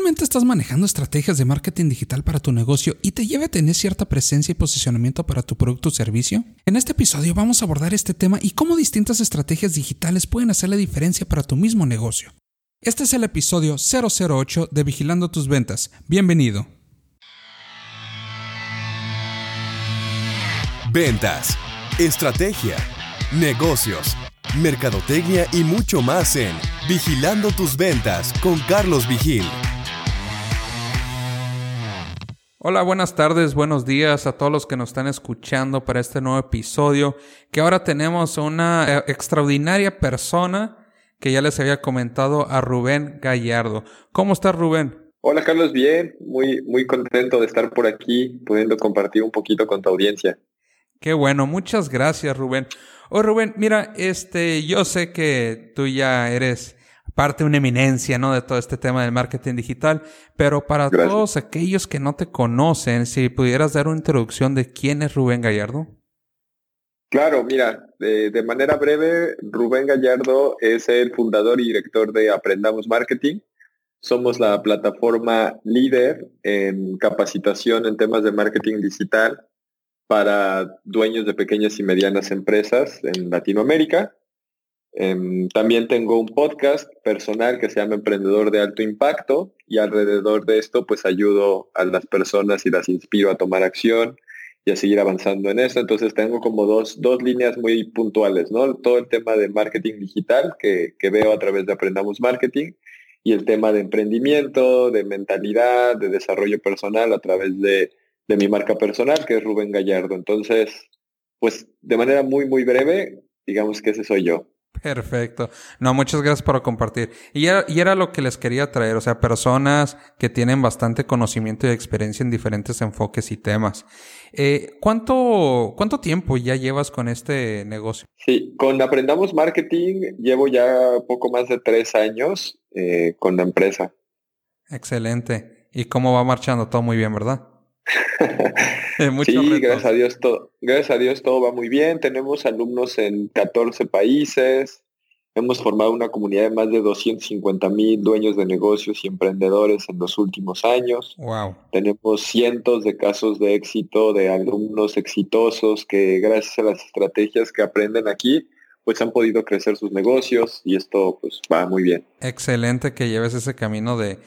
¿Actualmente estás manejando estrategias de marketing digital para tu negocio y te lleva a tener cierta presencia y posicionamiento para tu producto o servicio? En este episodio vamos a abordar este tema y cómo distintas estrategias digitales pueden hacer la diferencia para tu mismo negocio. Este es el episodio 008 de Vigilando tus ventas. Bienvenido. Ventas, estrategia, negocios, mercadotecnia y mucho más en Vigilando tus ventas con Carlos Vigil. Hola, buenas tardes, buenos días a todos los que nos están escuchando para este nuevo episodio, que ahora tenemos una eh, extraordinaria persona que ya les había comentado a Rubén Gallardo. ¿Cómo estás, Rubén? Hola, Carlos, bien, muy, muy contento de estar por aquí, pudiendo compartir un poquito con tu audiencia. Qué bueno, muchas gracias, Rubén. Oh, Rubén, mira, este, yo sé que tú ya eres parte una eminencia, ¿no? De todo este tema del marketing digital. Pero para todos aquellos que no te conocen, si pudieras dar una introducción de quién es Rubén Gallardo. Claro, mira, de, manera breve, Rubén Gallardo es el fundador y director de Aprendamos Marketing. Somos la plataforma líder en capacitación en temas de marketing digital para dueños de pequeñas y medianas empresas en Latinoamérica. Em, también tengo un podcast personal que se llama Emprendedor de Alto Impacto y alrededor de esto pues ayudo a las personas y las inspiro a tomar acción y a seguir avanzando en eso. Entonces tengo como dos, dos líneas muy puntuales, ¿no? Todo el tema de marketing digital que, que veo a través de Aprendamos Marketing y el tema de emprendimiento, de mentalidad, de desarrollo personal a través de, de mi marca personal, que es Rubén Gallardo. Entonces, pues de manera muy, muy breve, digamos que ese soy yo. Perfecto. No, muchas gracias por compartir. Y era, y era lo que les quería traer, o sea, personas que tienen bastante conocimiento y experiencia en diferentes enfoques y temas. Eh, ¿cuánto, ¿Cuánto tiempo ya llevas con este negocio? Sí, con Aprendamos Marketing llevo ya poco más de tres años eh, con la empresa. Excelente. ¿Y cómo va marchando? Todo muy bien, ¿verdad? sí, gracias a Dios todo, gracias a Dios todo va muy bien. Tenemos alumnos en 14 países. Hemos formado una comunidad de más de 250 mil dueños de negocios y emprendedores en los últimos años. Wow. Tenemos cientos de casos de éxito de alumnos exitosos que gracias a las estrategias que aprenden aquí, pues han podido crecer sus negocios y esto pues va muy bien. Excelente que lleves ese camino de,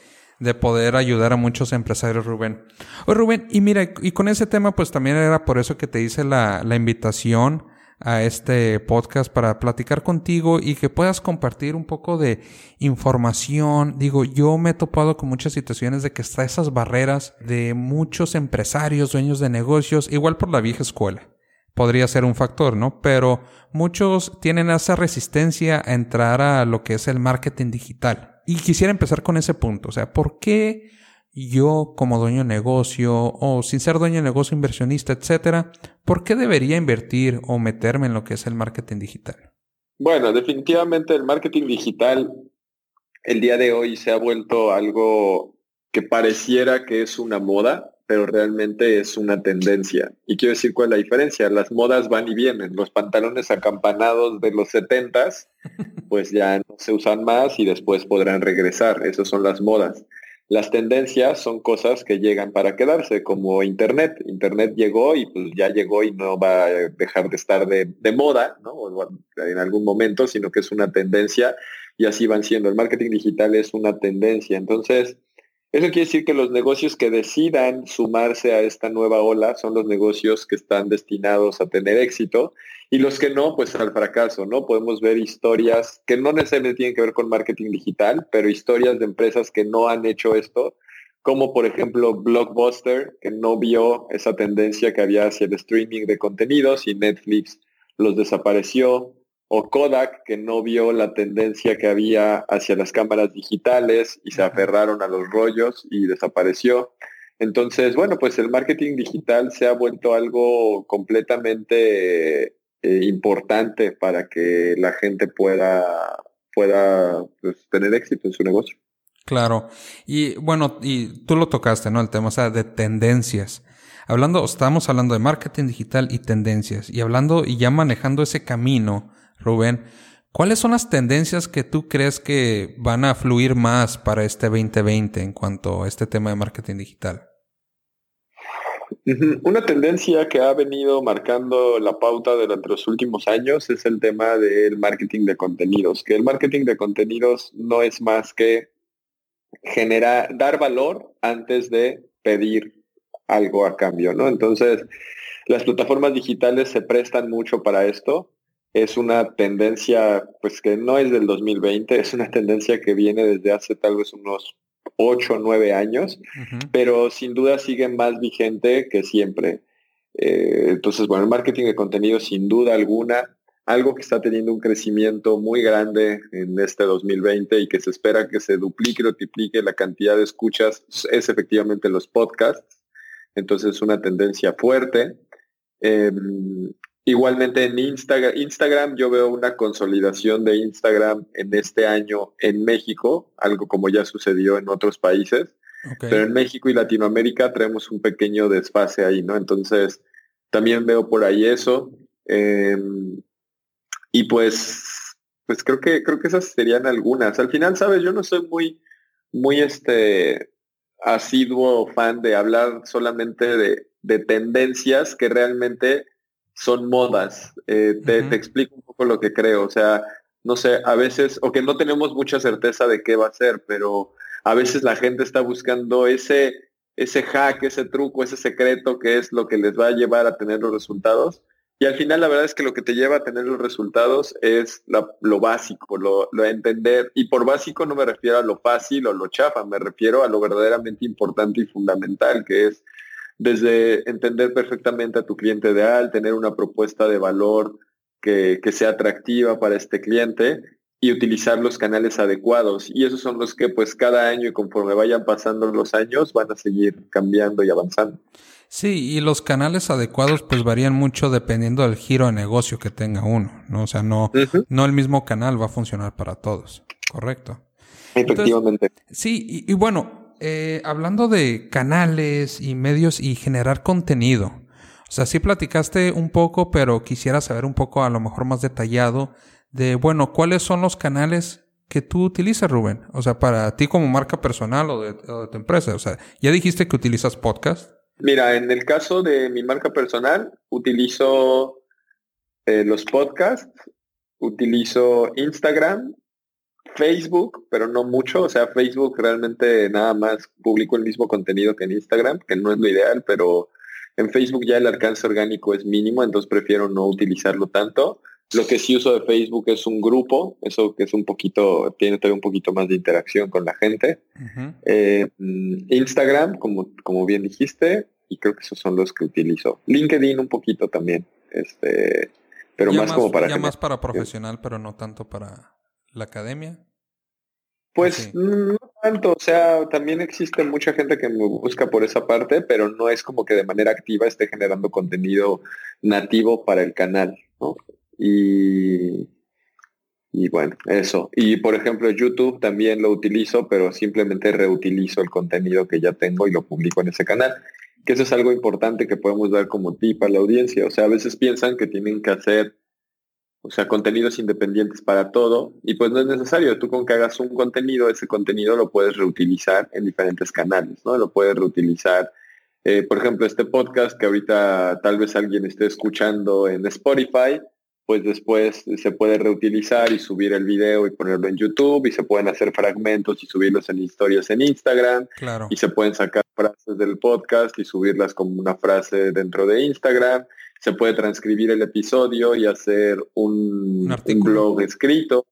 de poder ayudar a muchos empresarios, Rubén. Oye, Rubén, y mira, y con ese tema, pues también era por eso que te hice la, la invitación a este podcast para platicar contigo y que puedas compartir un poco de información. Digo, yo me he topado con muchas situaciones de que está esas barreras de muchos empresarios, dueños de negocios, igual por la vieja escuela. Podría ser un factor, ¿no? Pero muchos tienen esa resistencia a entrar a lo que es el marketing digital y quisiera empezar con ese punto. O sea, ¿por qué yo como dueño de negocio o sin ser dueño de negocio, inversionista, etcétera, por qué debería invertir o meterme en lo que es el marketing digital? Bueno, definitivamente el marketing digital el día de hoy se ha vuelto algo que pareciera que es una moda, pero realmente es una tendencia. Y quiero decir cuál es la diferencia. Las modas van y vienen. Los pantalones acampanados de los setentas, pues ya no se usan más y después podrán regresar. Esas son las modas. Las tendencias son cosas que llegan para quedarse, como Internet. Internet llegó y pues ya llegó y no va a dejar de estar de, de moda, ¿no? En algún momento, sino que es una tendencia y así van siendo. El marketing digital es una tendencia. Entonces, eso quiere decir que los negocios que decidan sumarse a esta nueva ola son los negocios que están destinados a tener éxito y los que no, pues al fracaso, ¿no? Podemos ver historias que no necesariamente tienen que ver con marketing digital, pero historias de empresas que no han hecho esto, como por ejemplo Blockbuster, que no vio esa tendencia que había hacia el streaming de contenidos y Netflix los desapareció, o Kodak, que no vio la tendencia que había hacia las cámaras digitales y se aferraron a los rollos y desapareció. Entonces, bueno, pues el marketing digital se ha vuelto algo completamente eh, importante para que la gente pueda, pueda pues, tener éxito en su negocio. Claro. Y bueno, y tú lo tocaste, ¿no? El tema, o sea, de tendencias. Hablando, estamos hablando de marketing digital y tendencias. Y hablando y ya manejando ese camino, Rubén, ¿Cuáles son las tendencias que tú crees que van a fluir más para este 2020 en cuanto a este tema de marketing digital? Una tendencia que ha venido marcando la pauta durante los últimos años es el tema del marketing de contenidos, que el marketing de contenidos no es más que generar, dar valor antes de pedir algo a cambio, ¿no? Entonces, las plataformas digitales se prestan mucho para esto es una tendencia pues que no es del 2020, es una tendencia que viene desde hace tal vez unos 8 o 9 años, pero sin duda sigue más vigente que siempre. Eh, entonces, bueno, el marketing de contenido sin duda alguna, algo que está teniendo un crecimiento muy grande en este 2020 y que se espera que se duplique o triplique la cantidad de escuchas es efectivamente los podcasts. Entonces, es una tendencia fuerte. Em, Igualmente en Instagram, Instagram yo veo una consolidación de Instagram en este año en México, algo como ya sucedió en otros países, pero en México y Latinoamérica traemos un pequeño desfase ahí, ¿no? Entonces, también veo por ahí eso. Em, y pues, pues creo que, creo que esas serían algunas. Al final, sabes, yo no soy muy, muy este asiduo fan de hablar solamente de, de tendencias que realmente son modas. Eh, te, explico un poco lo que creo. O sea, no sé, a veces, o que no tenemos mucha certeza de qué va a ser, pero a veces la gente está buscando ese, ese hack, ese truco, ese secreto que es lo que les va a llevar a tener los resultados. Y al final la verdad es que lo que te lleva a tener los resultados es lo básico, lo, lo entender. Y por básico no me refiero a lo fácil o lo chafa, me refiero a lo verdaderamente importante y fundamental, que es desde entender perfectamente a tu cliente ideal, tener una propuesta de valor que, sea atractiva para este cliente y utilizar los canales adecuados. Y esos son los que pues cada año y conforme vayan pasando los años van a seguir cambiando y avanzando. Sí, y los canales adecuados pues varían mucho dependiendo del giro de negocio que tenga uno, ¿no? O sea, no, no el mismo canal va a funcionar para todos, ¿correcto? Efectivamente. sí, y bueno, eh, hablando de canales y medios y generar contenido. O sea, sí platicaste un poco, pero quisiera saber un poco a lo mejor más detallado de, bueno, ¿cuáles son los canales que tú utilizas, Rubén? O sea, para ti como marca personal o de, tu empresa. O sea, ya dijiste que utilizas podcast. Mira, en el caso de mi marca personal, utilizo eh, los podcasts, utilizo Instagram Facebook, pero no mucho. O sea, Facebook realmente nada más publico el mismo contenido que en Instagram, que no es lo ideal, pero en Facebook ya el alcance orgánico es mínimo, entonces prefiero no utilizarlo tanto. Lo que sí uso de Facebook es un grupo, eso que es un poquito, tiene todavía un poquito más de interacción con la gente. Eh, mm, Instagram, como, como bien dijiste, y creo que esos son los que utilizo. LinkedIn un poquito también, este, pero más, como para... Ya más para profesional, pero no tanto para la academia? Pues no tanto, o sea, también existe mucha gente que me busca por esa parte, pero no es como que de manera activa esté generando contenido nativo para el canal, ¿no? Y, y bueno, eso. Y por ejemplo, YouTube también lo utilizo, pero simplemente reutilizo el contenido que ya tengo y lo publico en ese canal. Que eso es algo importante que podemos dar como tip a la audiencia. O sea, a veces piensan que tienen que hacer o sea, contenidos independientes para todo, y pues no es necesario, tú con que hagas un contenido, ese contenido lo puedes reutilizar en diferentes canales, ¿no? Lo puedes reutilizar, eh, por ejemplo, este podcast que ahorita tal vez alguien esté escuchando en Spotify, pues después se puede reutilizar y subir el video y ponerlo en YouTube y se pueden hacer fragmentos y subirlos en historias en Instagram claro. y se pueden sacar frases del podcast y subirlas como una frase dentro de Instagram se puede transcribir el episodio y hacer un, blog escrito.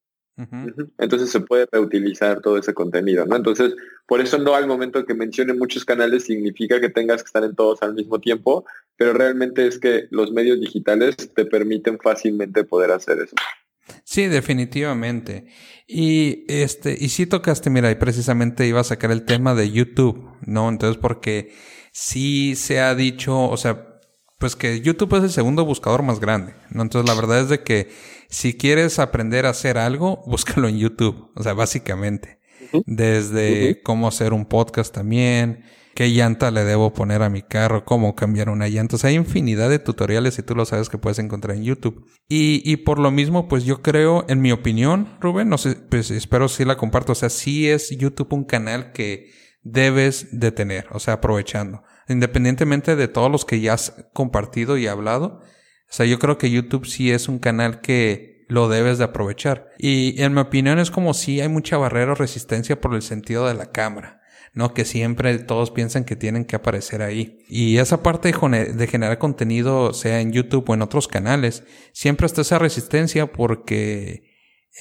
Entonces se puede reutilizar todo ese contenido, ¿no? Entonces, por eso no al momento que mencione muchos canales significa que tengas que estar en todos al mismo tiempo, pero realmente es que los medios digitales te permiten fácilmente poder hacer eso. Sí, definitivamente. Y este, y si tocaste, mira, y precisamente iba a sacar el tema de YouTube, ¿no? Entonces, porque sí se ha dicho, o sea, pues que YouTube es el segundo buscador más grande, ¿no? Entonces la verdad es de que si quieres aprender a hacer algo, búscalo en YouTube, o sea, básicamente. desde cómo hacer un podcast también, qué llanta le debo poner a mi carro, cómo cambiar una llanta. O sea, hay infinidad de tutoriales y tú lo sabes que puedes encontrar en YouTube. Y, y por lo mismo, pues yo creo, en mi opinión, Rubén, no sé, pues espero si la comparto. O sea, sí es YouTube un canal que debes de tener, o sea, aprovechando. Independientemente de todos los que ya has compartido y hablado. O sea, yo creo que YouTube sí es un canal que lo debes de aprovechar. Y en mi opinión es como si hay mucha barrera o resistencia por el sentido de la cámara. ¿no? Que siempre todos piensan que tienen que aparecer ahí. Y esa parte de generar contenido, sea en YouTube o en otros canales, siempre está esa resistencia porque,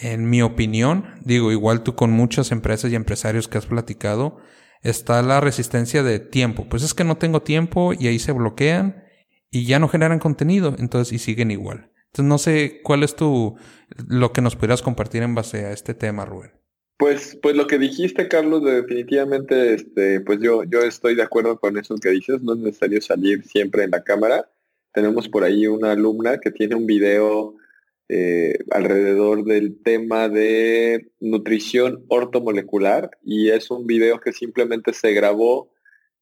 en mi opinión, digo, igual tú con muchas empresas y empresarios que has platicado, está la resistencia de tiempo. Pues es que no tengo tiempo y ahí se bloquean y ya no generan contenido, entonces y siguen igual. Entonces no sé cuál es tu lo que nos pudieras compartir en base a este tema, Rubén. Pues, pues lo que dijiste, Carlos, definitivamente, este, pues yo, yo estoy de acuerdo con eso que dices. No es necesario salir siempre en la cámara. Tenemos por ahí una alumna que tiene un video eh, alrededor del tema de nutrición ortomolecular y es un video que simplemente se grabó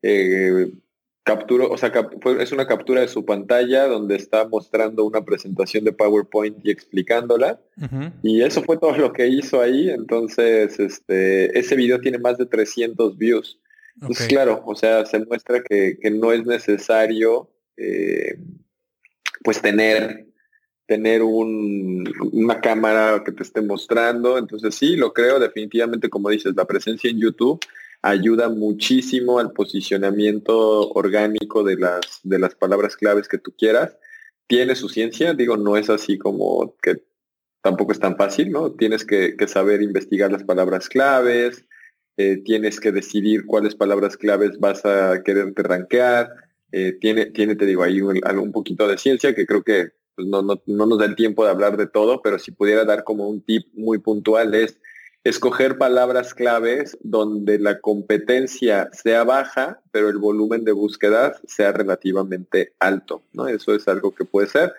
eh, capturó, o sea, es una captura de su pantalla donde está mostrando una presentación de PowerPoint y explicándola. Y eso fue todo lo que hizo ahí. Entonces, este, ese video tiene más de 300 views. Entonces, claro, o sea, se muestra que, no es necesario, eh, pues, tener tener una cámara que te esté mostrando. Entonces sí, lo creo definitivamente, como dices, la presencia en YouTube ayuda muchísimo al posicionamiento orgánico de las, de las palabras claves que tú quieras. Tiene su ciencia, digo, no es así como que tampoco es tan fácil, ¿no? Tienes que, saber investigar las palabras claves, eh, tienes que decidir cuáles palabras claves vas a quererte rankear, eh, tiene, tiene, te digo, ahí un, un, poquito de ciencia que creo que pues, no, no, no nos da el tiempo de hablar de todo, pero si pudiera dar como un tip muy puntual es escoger palabras claves donde la competencia sea baja, pero el volumen de búsquedas sea relativamente alto, ¿no? Eso es algo que puede ser.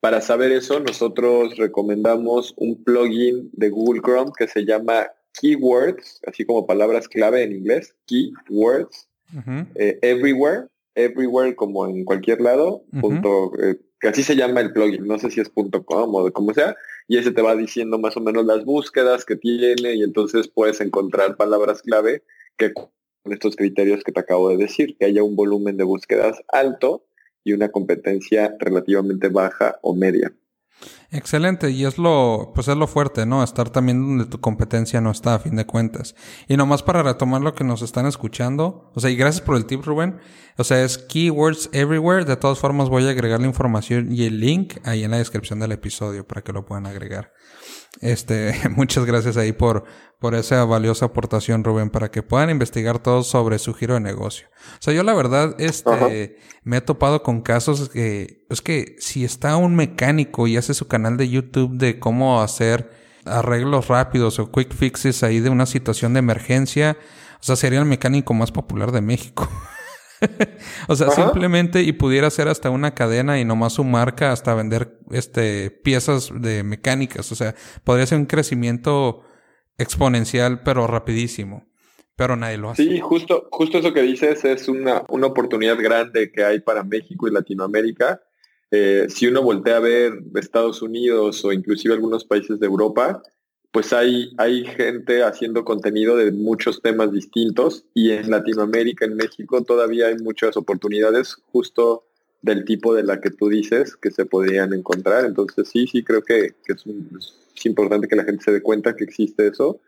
Para saber eso, nosotros recomendamos un plugin de Google Chrome que se llama Keywords, así como palabras clave en inglés, Keywords, eh, Everywhere, Everywhere como en cualquier lado, punto, eh, que así se llama el plugin, no sé si es .com o como sea, y ese te va diciendo más o menos las búsquedas que tiene y entonces puedes encontrar palabras clave que con estos criterios que te acabo de decir, que haya un volumen de búsquedas alto y una competencia relativamente baja o media. Excelente, y es lo, pues es lo fuerte, ¿no? Estar también donde tu competencia no está, a fin de cuentas. Y nomás para retomar lo que nos están escuchando, o sea, y gracias por el tip, Rubén. O sea, es Keywords Everywhere. De todas formas, voy a agregar la información y el link ahí en la descripción del episodio para que lo puedan agregar. Este, muchas gracias ahí por, por esa valiosa aportación, Rubén, para que puedan investigar todo sobre su giro de negocio. O sea, yo la verdad, este, me he topado con casos que, es que si está un mecánico y hace su canal de YouTube de cómo hacer arreglos rápidos o quick fixes ahí de una situación de emergencia, o sea, sería el mecánico más popular de México. o sea, simplemente y pudiera ser hasta una cadena y nomás su marca hasta vender este piezas de mecánicas, o sea, podría ser un crecimiento exponencial pero rapidísimo. Pero nadie lo hace. Sí, justo, justo eso que dices es una, una oportunidad grande que hay para México y Latinoamérica. Eh, si uno voltea a ver Estados Unidos o inclusive algunos países de Europa, pues hay, hay gente haciendo contenido de muchos temas distintos y en Latinoamérica, en México, todavía hay muchas oportunidades justo del tipo de la que tú dices que se podrían encontrar. Entonces sí, sí creo que, es, es, importante que la gente se dé cuenta que existe eso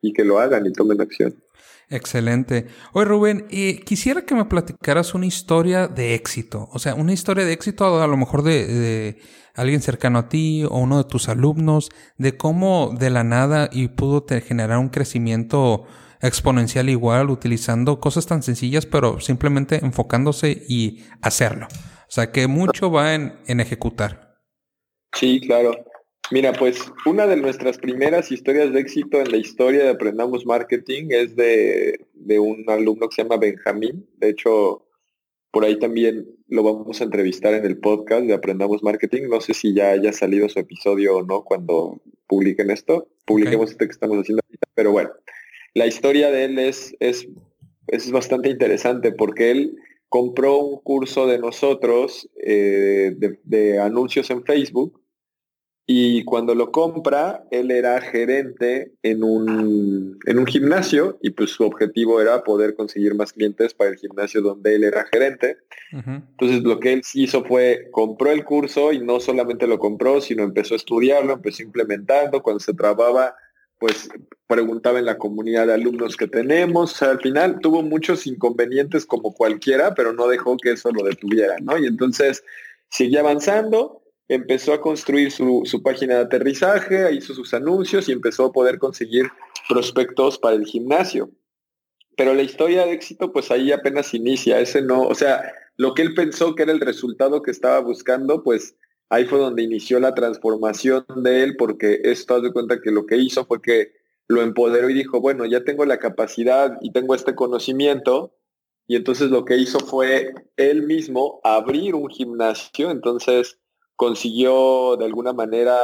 y que lo hagan y tomen acción. Excelente. Oye Rubén, eh, quisiera que me platicaras una historia de éxito, o sea, una historia de éxito a lo mejor de alguien cercano a ti o uno de tus alumnos, de cómo de la nada y pudo generar un crecimiento exponencial igual utilizando cosas tan sencillas, pero simplemente enfocándose y hacerlo. O sea, que mucho va en, en ejecutar. Sí, claro. Mira, pues una de nuestras primeras historias de éxito en la historia de Aprendamos Marketing es de, de un alumno que se llama Benjamín. De hecho, por ahí también lo vamos a entrevistar en el podcast de Aprendamos Marketing. No sé si ya haya salido su episodio o no cuando publiquen esto. Publiquemos este que estamos haciendo ahorita. Pero bueno, la historia de él es, es, es bastante interesante porque él compró un curso de nosotros eh, de, anuncios en Facebook y cuando lo compra, él era gerente en un, en un gimnasio y pues su objetivo era poder conseguir más clientes para el gimnasio donde él era gerente. Entonces lo que él hizo fue, compró el curso y no solamente lo compró, sino empezó a estudiarlo, empezó implementando, cuando se trababa pues preguntaba en la comunidad de alumnos que tenemos. al final tuvo muchos inconvenientes como cualquiera, pero no dejó que eso lo detuviera, ¿no? Y entonces siguió avanzando, empezó a construir su, su, página de aterrizaje, hizo sus anuncios y empezó a poder conseguir prospectos para el gimnasio. Pero la historia de éxito, pues ahí apenas inicia. Ese no, o sea, lo que él pensó que era el resultado que estaba buscando, pues ahí fue donde inició la transformación de él, porque esto, haz cuenta que lo que hizo fue que lo empoderó y dijo, bueno, ya tengo la capacidad y tengo este conocimiento, y entonces lo que hizo fue él mismo abrir un gimnasio, entonces consiguió de alguna manera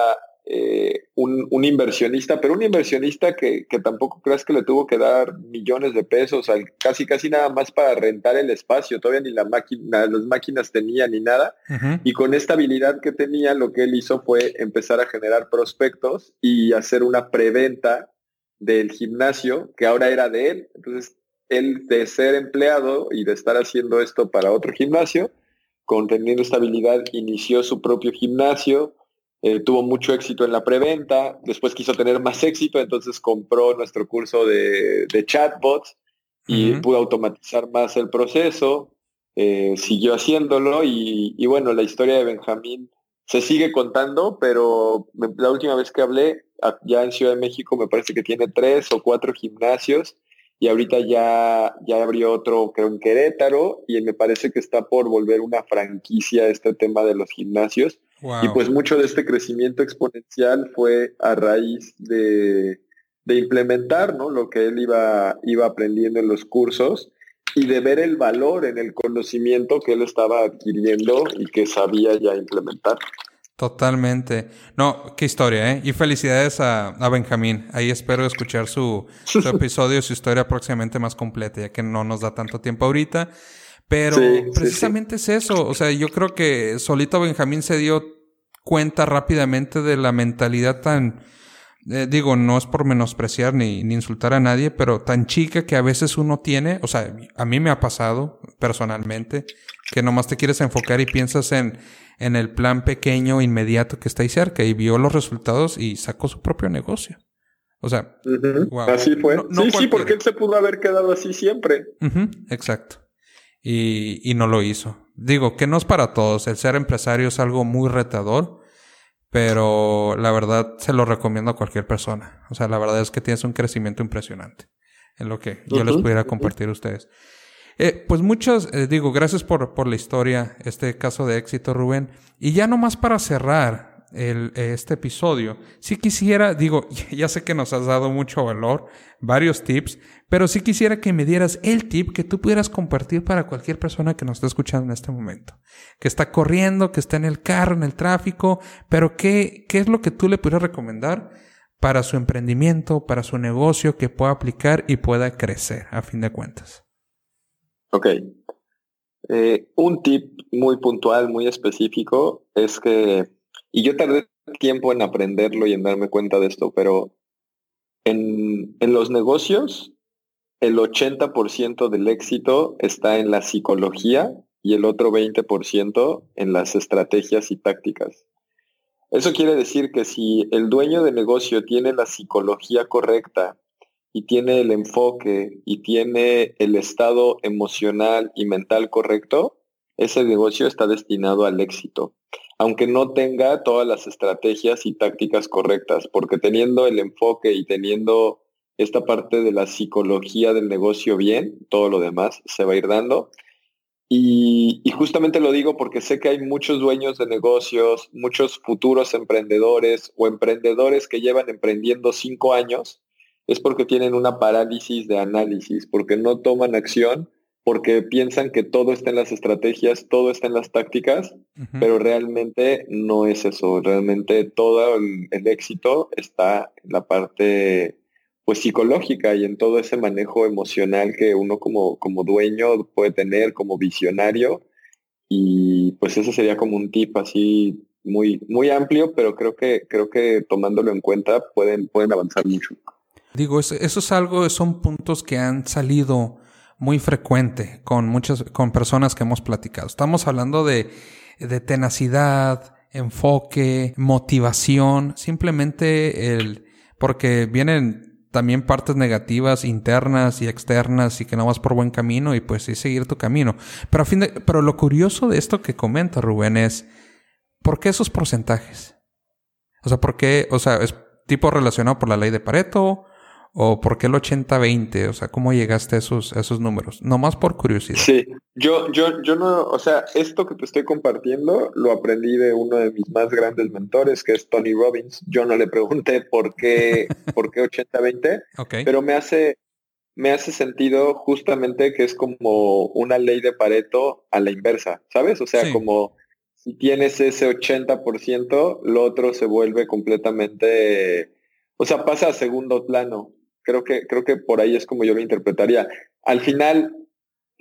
eh, un, inversionista, pero un inversionista que, tampoco creas que le tuvo que dar millones de pesos, casi casi nada más para rentar el espacio, todavía ni la máquina, las máquinas tenía ni nada. Y con esta habilidad que tenía, lo que él hizo fue empezar a generar prospectos y hacer una preventa del gimnasio, que ahora era de él. Entonces, él de ser empleado y de estar haciendo esto para otro gimnasio, con teniendo esta habilidad, inició su propio gimnasio, eh, tuvo mucho éxito en la preventa, después quiso tener más éxito, entonces compró nuestro curso de, chatbots y pudo automatizar más el proceso, eh, siguió haciéndolo y, bueno, la historia de Benjamín se sigue contando, pero la última vez que hablé, ya en Ciudad de México me parece que tiene tres o cuatro gimnasios y ahorita ya, ya abrió otro, creo, en Querétaro y me parece que está por volver una franquicia este tema de los gimnasios. Y pues mucho de este crecimiento exponencial fue a raíz de, implementar ¿no? lo que él iba, iba aprendiendo en los cursos y de ver el valor en el conocimiento que él estaba adquiriendo y que sabía ya implementar. Totalmente. No, qué historia, ¿eh? Y felicidades a, Benjamín. Ahí espero escuchar su, su episodio, su historia próximamente más completa, ya que no nos da tanto tiempo ahorita. Pero precisamente es eso. O sea, yo creo que solito Benjamín se dio cuenta rápidamente de la mentalidad tan, eh, digo, no es por menospreciar ni, ni, insultar a nadie, pero tan chica que a veces uno tiene, o sea, a mí me ha pasado personalmente, que nomás te quieres enfocar y piensas en, en el plan pequeño, inmediato que está ahí cerca y vio los resultados y sacó su propio negocio. O sea, así fue. sí, sí, porque él se pudo haber quedado así siempre. exacto y, y no lo hizo. Digo, que no es para todos. El ser empresario es algo muy retador, pero la verdad se lo recomiendo a cualquier persona. O sea, la verdad es que tienes un crecimiento impresionante en lo que yo les pudiera compartir a ustedes. Eh, pues muchas, eh, digo, gracias por, por la historia, este caso de éxito, Rubén. Y ya nomás para cerrar, el, este episodio, si quisiera, digo, ya sé que nos has dado mucho valor, varios tips, pero si quisiera que me dieras el tip que tú pudieras compartir para cualquier persona que nos está escuchando en este momento, que está corriendo, que está en el carro, en el tráfico, pero qué, qué es lo que tú le pudieras recomendar para su emprendimiento, para su negocio, que pueda aplicar y pueda crecer, a fin de cuentas. Ok. Eh, un tip muy puntual, muy específico, es que y yo tardé tiempo en aprenderlo y en darme cuenta de esto, pero en, en los negocios, el 80% del éxito está en la psicología y el otro 20% en las estrategias y tácticas. Eso quiere decir que si el dueño de negocio tiene la psicología correcta y tiene el enfoque y tiene el estado emocional y mental correcto, ese negocio está destinado al éxito aunque no tenga todas las estrategias y tácticas correctas, porque teniendo el enfoque y teniendo esta parte de la psicología del negocio bien, todo lo demás se va a ir dando. Y, justamente lo digo porque sé que hay muchos dueños de negocios, muchos futuros emprendedores o emprendedores que llevan emprendiendo cinco años, es porque tienen una parálisis de análisis, porque no toman acción porque piensan que todo está en las estrategias, todo está en las tácticas, pero realmente no es eso. Realmente todo el, éxito está en la parte pues psicológica y en todo ese manejo emocional que uno como, como dueño puede tener, como visionario. Y pues eso sería como un tip así muy, muy amplio, pero creo que, creo que tomándolo en cuenta pueden, pueden avanzar mucho. Digo, eso, es algo, son puntos que han salido muy frecuente con muchas, con personas que hemos platicado. Estamos hablando de, de tenacidad, enfoque, motivación, simplemente el, porque vienen también partes negativas internas y externas y que no vas por buen camino y pues sí seguir tu camino. Pero a fin de, pero lo curioso de esto que comenta Rubén es, ¿por qué esos porcentajes? O sea, ¿por qué? O sea, es tipo relacionado por la ley de Pareto ¿O por qué el 80-20? O sea, ¿cómo llegaste a esos, esos números? Nomás por curiosidad. Sí, yo, yo, yo no, o sea, esto que te estoy compartiendo lo aprendí de uno de mis más grandes mentores, que es Tony Robbins. Yo no le pregunté por qué, por qué 80-20, pero me hace, me hace sentido justamente que es como una ley de Pareto a la inversa, ¿sabes? O sea, como si tienes ese 80%, lo otro se vuelve completamente, o sea, pasa a segundo plano. Creo que, creo que por ahí es como yo lo interpretaría. Al final,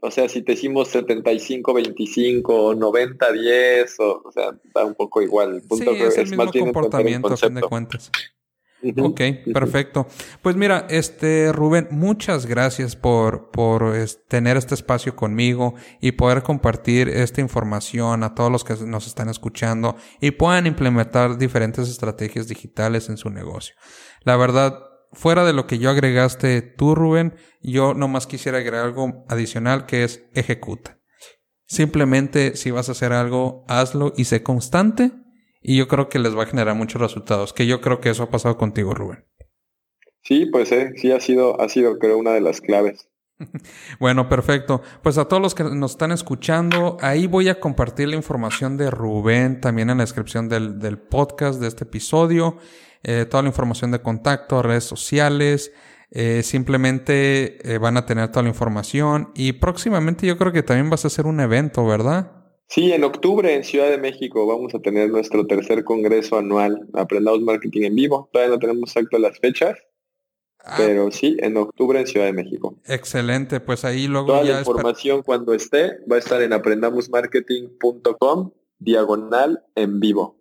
o sea, si te hicimos 75-25 o 90-10, o, o, sea, da un poco igual. El punto sí, es, el mismo comportamiento, a fin de cuentas. ok, perfecto. Pues mira, este Rubén, muchas gracias por, por tener este espacio conmigo y poder compartir esta información a todos los que nos están escuchando y puedan implementar diferentes estrategias digitales en su negocio. La verdad, fuera de lo que yo agregaste tú, Rubén, yo nomás quisiera agregar algo adicional que es ejecuta. Simplemente si vas a hacer algo, hazlo y sé constante y yo creo que les va a generar muchos resultados, que yo creo que eso ha pasado contigo, Rubén. Sí, pues eh, sí ha sido, ha sido creo una de las claves. Bueno, perfecto. Pues a todos los que nos están escuchando, ahí voy a compartir la información de Rubén también en la descripción del, del podcast de este episodio. Eh, toda la información de contacto, redes sociales. Eh, simplemente eh, van a tener toda la información y próximamente yo creo que también vas a hacer un evento, ¿verdad? Sí, en octubre en Ciudad de México vamos a tener nuestro tercer congreso anual, Aprendamos Marketing en Vivo. Todavía no tenemos exacto las fechas, ah. pero sí, en octubre en Ciudad de México. Excelente, pues ahí luego Toda la información cuando esté va a estar en aprendamosmarketing.com diagonal en vivo.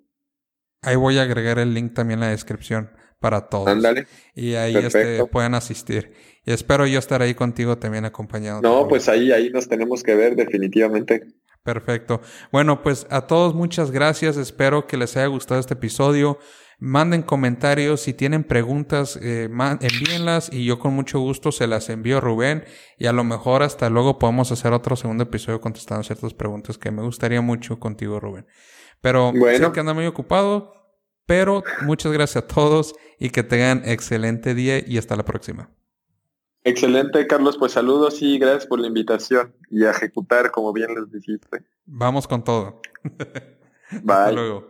Ahí voy a agregar el link también en la descripción para todos. Ándale. Y ahí este, pueden asistir. Y espero yo estar ahí contigo también acompañado. No, pues ahí, ahí nos tenemos que ver definitivamente. Perfecto. Bueno, pues a todos muchas gracias. Espero que les haya gustado este episodio. Manden comentarios. Si tienen preguntas, eh, envíenlas y yo con mucho gusto se las envío a Rubén. Y a lo mejor hasta luego podemos hacer otro segundo episodio contestando ciertas preguntas que me gustaría mucho contigo, Rubén. Pero bueno. sé que anda muy ocupado. Pero muchas gracias a todos y que tengan excelente día y hasta la próxima. Excelente, Carlos. Pues saludos y gracias por la invitación y a ejecutar como bien les dijiste. Vamos con todo. Bye. Hasta luego.